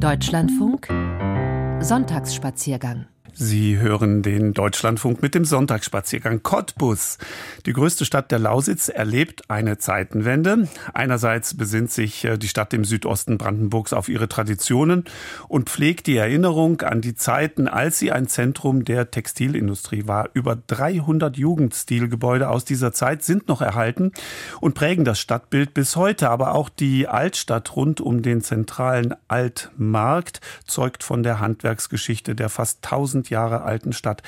Deutschlandfunk Sonntagsspaziergang Sie hören den Deutschlandfunk mit dem Sonntagsspaziergang Cottbus. Die größte Stadt der Lausitz erlebt eine Zeitenwende. Einerseits besinnt sich äh, die Stadt im Südosten Brandenburgs auf ihre Traditionen und pflegt die Erinnerung an die Zeiten, als sie ein Zentrum der Textilindustrie war. Über 300 Jugendstilgebäude aus dieser Zeit sind noch erhalten und prägen das Stadtbild bis heute. Aber auch die Altstadt rund um den zentralen Altmarkt zeugt von der Handwerksgeschichte der fast 1000 1000 Jahre alten Stadt.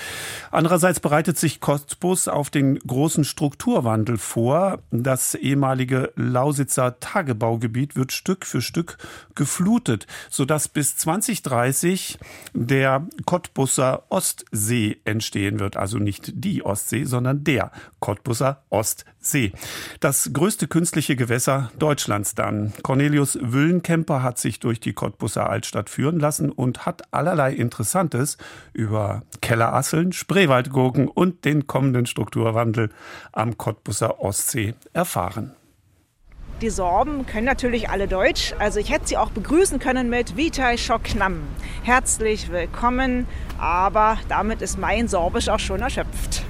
Andererseits bereitet sich Cottbus auf den großen Strukturwandel vor. Das ehemalige Lausitzer Tagebaugebiet wird Stück für Stück geflutet, sodass bis 2030 der Cottbusser Ostsee entstehen wird. Also nicht die Ostsee, sondern der Cottbusser Ostsee. Das größte künstliche Gewässer Deutschlands dann. Cornelius Wüllenkemper hat sich durch die Cottbusser Altstadt führen lassen und hat allerlei Interessantes über über Kellerasseln, Spreewaldgurken und den kommenden Strukturwandel am Cottbusser Ostsee erfahren. Die Sorben können natürlich alle Deutsch, also ich hätte sie auch begrüßen können mit Vitai Schoknam. Herzlich willkommen, aber damit ist mein Sorbisch auch schon erschöpft.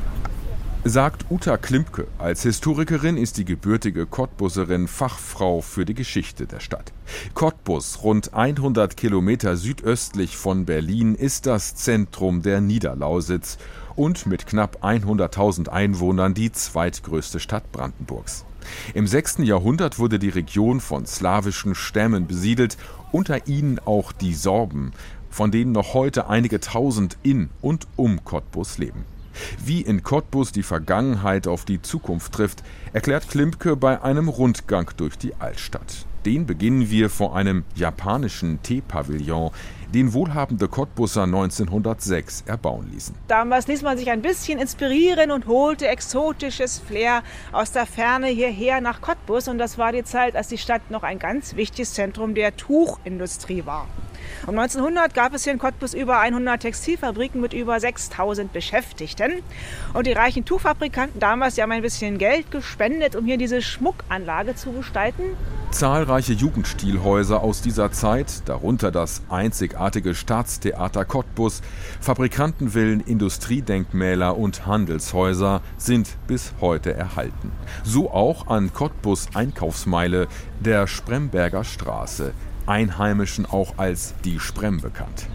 Sagt Uta Klimpke. Als Historikerin ist die gebürtige Cottbuserin Fachfrau für die Geschichte der Stadt. Cottbus, rund 100 Kilometer südöstlich von Berlin, ist das Zentrum der Niederlausitz und mit knapp 100.000 Einwohnern die zweitgrößte Stadt Brandenburgs. Im 6. Jahrhundert wurde die Region von slawischen Stämmen besiedelt, unter ihnen auch die Sorben, von denen noch heute einige tausend in und um Cottbus leben. Wie in Cottbus die Vergangenheit auf die Zukunft trifft, erklärt Klimpke bei einem Rundgang durch die Altstadt. Den beginnen wir vor einem japanischen Teepavillon, den wohlhabende Cottbusser 1906 erbauen ließen. Damals ließ man sich ein bisschen inspirieren und holte exotisches Flair aus der Ferne hierher nach Cottbus. Und das war die Zeit, als die Stadt noch ein ganz wichtiges Zentrum der Tuchindustrie war. Um 1900 gab es hier in Cottbus über 100 Textilfabriken mit über 6000 Beschäftigten. Und die reichen Tuchfabrikanten damals, die haben ein bisschen Geld gespendet, um hier diese Schmuckanlage zu gestalten. Zahlreiche Jugendstilhäuser aus dieser Zeit, darunter das einzigartige Staatstheater Cottbus, Fabrikantenvillen, Industriedenkmäler und Handelshäuser sind bis heute erhalten. So auch an Cottbus Einkaufsmeile der Spremberger Straße, Einheimischen auch als die Sprem bekannt.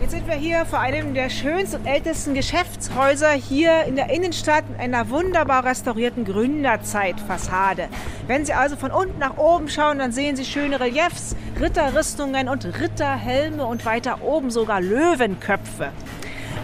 Jetzt sind wir hier vor einem der schönsten und ältesten Geschäftshäuser hier in der Innenstadt mit einer wunderbar restaurierten Gründerzeitfassade. Wenn Sie also von unten nach oben schauen, dann sehen Sie schöne Reliefs, Ritterrüstungen und Ritterhelme und weiter oben sogar Löwenköpfe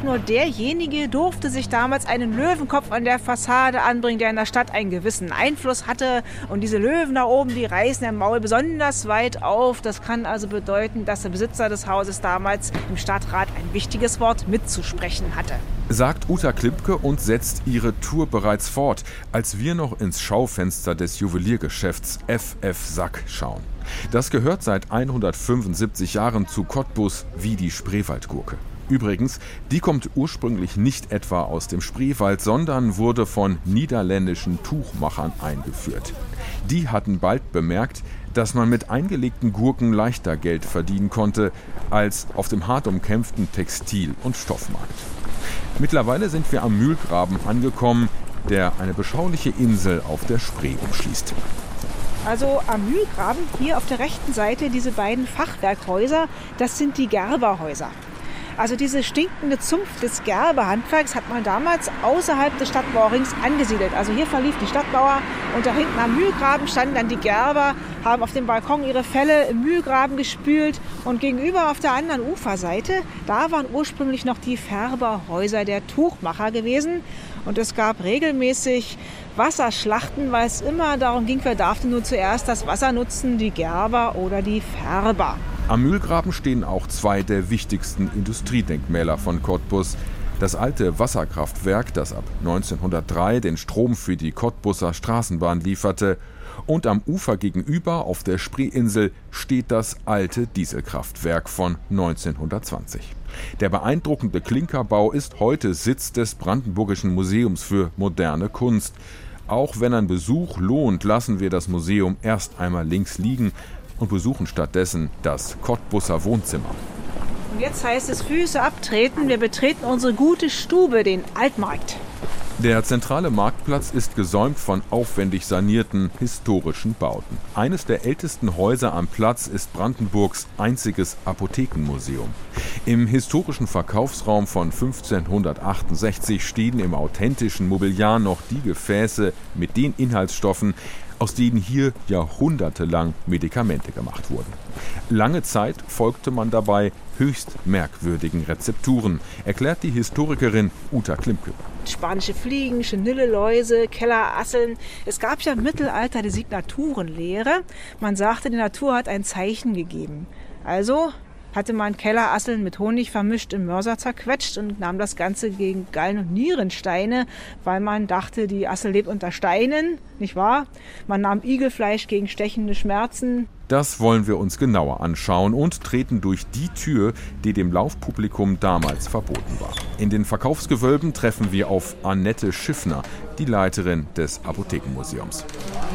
nur derjenige durfte sich damals einen Löwenkopf an der Fassade anbringen, der in der Stadt einen gewissen Einfluss hatte. Und diese Löwen da oben, die reißen im Maul besonders weit auf. Das kann also bedeuten, dass der Besitzer des Hauses damals im Stadtrat ein wichtiges Wort mitzusprechen hatte. Sagt Uta Klippke und setzt ihre Tour bereits fort, als wir noch ins Schaufenster des Juweliergeschäfts FF Sack schauen. Das gehört seit 175 Jahren zu Cottbus wie die Spreewaldgurke. Übrigens, die kommt ursprünglich nicht etwa aus dem Spreewald, sondern wurde von niederländischen Tuchmachern eingeführt. Die hatten bald bemerkt, dass man mit eingelegten Gurken leichter Geld verdienen konnte als auf dem hart umkämpften Textil- und Stoffmarkt. Mittlerweile sind wir am Mühlgraben angekommen, der eine beschauliche Insel auf der Spree umschließt. Also am Mühlgraben, hier auf der rechten Seite, diese beiden Fachwerkhäuser, das sind die Gerberhäuser. Also diese stinkende Zunft des Gerbehandwerks hat man damals außerhalb des Stadtmauerrings angesiedelt. Also hier verlief die Stadtmauer und da hinten am Mühlgraben standen dann die Gerber, haben auf dem Balkon ihre Felle im Mühlgraben gespült und gegenüber auf der anderen Uferseite, da waren ursprünglich noch die Färberhäuser der Tuchmacher gewesen und es gab regelmäßig Wasserschlachten, weil es immer darum ging, wer darf denn nun zuerst das Wasser nutzen, die Gerber oder die Färber. Am Mühlgraben stehen auch zwei der wichtigsten Industriedenkmäler von Cottbus. Das alte Wasserkraftwerk, das ab 1903 den Strom für die Cottbusser Straßenbahn lieferte, und am Ufer gegenüber auf der Spreeinsel steht das alte Dieselkraftwerk von 1920. Der beeindruckende Klinkerbau ist heute Sitz des Brandenburgischen Museums für moderne Kunst. Auch wenn ein Besuch lohnt, lassen wir das Museum erst einmal links liegen und besuchen stattdessen das Cottbusser Wohnzimmer. Und jetzt heißt es Füße abtreten. Wir betreten unsere gute Stube, den Altmarkt. Der zentrale Marktplatz ist gesäumt von aufwendig sanierten historischen Bauten. Eines der ältesten Häuser am Platz ist Brandenburgs einziges Apothekenmuseum. Im historischen Verkaufsraum von 1568 stehen im authentischen Mobiliar noch die Gefäße mit den Inhaltsstoffen, aus denen hier jahrhundertelang Medikamente gemacht wurden. Lange Zeit folgte man dabei höchst merkwürdigen Rezepturen, erklärt die Historikerin Uta Klimke. Spanische Fliegen, Chenilleläuse, Kellerasseln. Es gab ja im Mittelalter die Signaturenlehre. Man sagte, die Natur hat ein Zeichen gegeben. Also hatte man Kellerasseln mit Honig vermischt im Mörser zerquetscht und nahm das Ganze gegen Gallen- und Nierensteine, weil man dachte, die Assel lebt unter Steinen, nicht wahr? Man nahm Igelfleisch gegen stechende Schmerzen. Das wollen wir uns genauer anschauen und treten durch die Tür, die dem Laufpublikum damals verboten war. In den Verkaufsgewölben treffen wir auf Annette Schiffner, die Leiterin des Apothekenmuseums.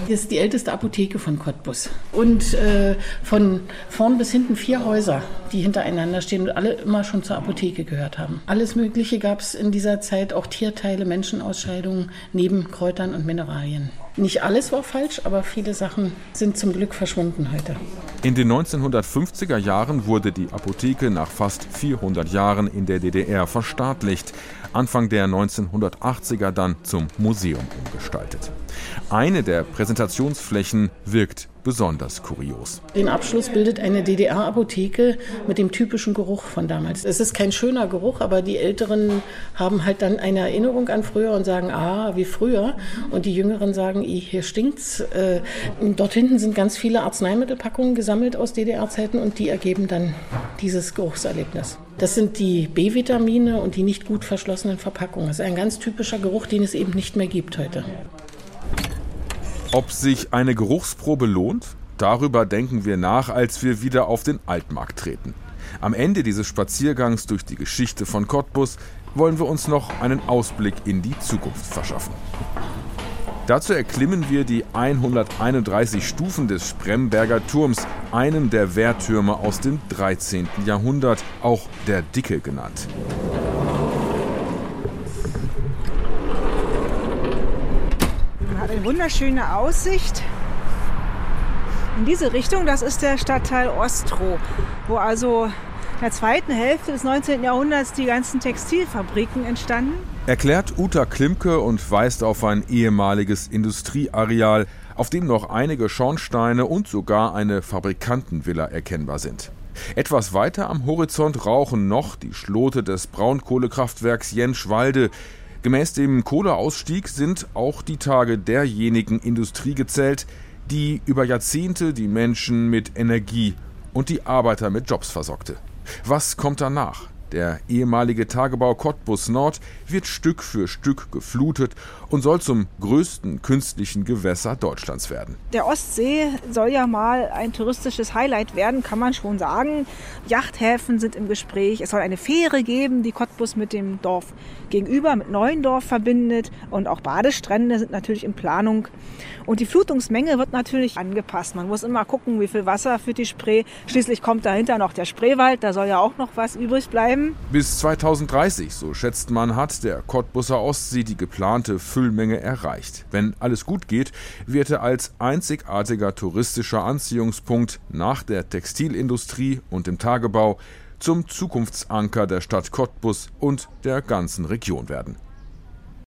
Hier ist die älteste Apotheke von Cottbus. Und äh, von vorn bis hinten vier Häuser, die hintereinander stehen und alle immer schon zur Apotheke gehört haben. Alles Mögliche gab es in dieser Zeit, auch Tierteile, Menschenausscheidungen neben Kräutern und Mineralien. Nicht alles war falsch, aber viele Sachen sind zum Glück verschwunden heute. In den 1950er Jahren wurde die Apotheke nach fast 400 Jahren in der DDR verstaatlicht, Anfang der 1980er dann zum Museum umgestaltet. Eine der Präsentationsflächen wirkt besonders kurios. Den Abschluss bildet eine DDR-Apotheke mit dem typischen Geruch von damals. Es ist kein schöner Geruch, aber die Älteren haben halt dann eine Erinnerung an früher und sagen, ah, wie früher. Und die Jüngeren sagen, hier stinkt's. Äh, dort hinten sind ganz viele Arzneimittelpackungen gesammelt aus DDR-Zeiten und die ergeben dann dieses Geruchserlebnis. Das sind die B-Vitamine und die nicht gut verschlossenen Verpackungen. Das ist ein ganz typischer Geruch, den es eben nicht mehr gibt heute. Ob sich eine Geruchsprobe lohnt? Darüber denken wir nach, als wir wieder auf den Altmarkt treten. Am Ende dieses Spaziergangs durch die Geschichte von Cottbus wollen wir uns noch einen Ausblick in die Zukunft verschaffen. Dazu erklimmen wir die 131 Stufen des Spremberger Turms, einem der Wehrtürme aus dem 13. Jahrhundert, auch der Dicke genannt. eine wunderschöne Aussicht in diese Richtung. Das ist der Stadtteil Ostroh, wo also in der zweiten Hälfte des 19. Jahrhunderts die ganzen Textilfabriken entstanden. Erklärt Uta Klimke und weist auf ein ehemaliges Industrieareal, auf dem noch einige Schornsteine und sogar eine Fabrikantenvilla erkennbar sind. Etwas weiter am Horizont rauchen noch die Schlote des Braunkohlekraftwerks Jenschwalde, Gemäß dem Kohleausstieg sind auch die Tage derjenigen Industrie gezählt, die über Jahrzehnte die Menschen mit Energie und die Arbeiter mit Jobs versorgte. Was kommt danach? Der ehemalige Tagebau Cottbus Nord wird Stück für Stück geflutet und soll zum größten künstlichen Gewässer Deutschlands werden. Der Ostsee soll ja mal ein touristisches Highlight werden, kann man schon sagen. Yachthäfen sind im Gespräch. Es soll eine Fähre geben, die Cottbus mit dem Dorf gegenüber, mit Neuendorf verbindet. Und auch Badestrände sind natürlich in Planung. Und die Flutungsmenge wird natürlich angepasst. Man muss immer gucken, wie viel Wasser für die Spree. Schließlich kommt dahinter noch der Spreewald. Da soll ja auch noch was übrig bleiben. Bis 2030, so schätzt man, hat der Cottbuser Ostsee die geplante Füllmenge erreicht. Wenn alles gut geht, wird er als einzigartiger touristischer Anziehungspunkt nach der Textilindustrie und dem Tagebau zum Zukunftsanker der Stadt Cottbus und der ganzen Region werden.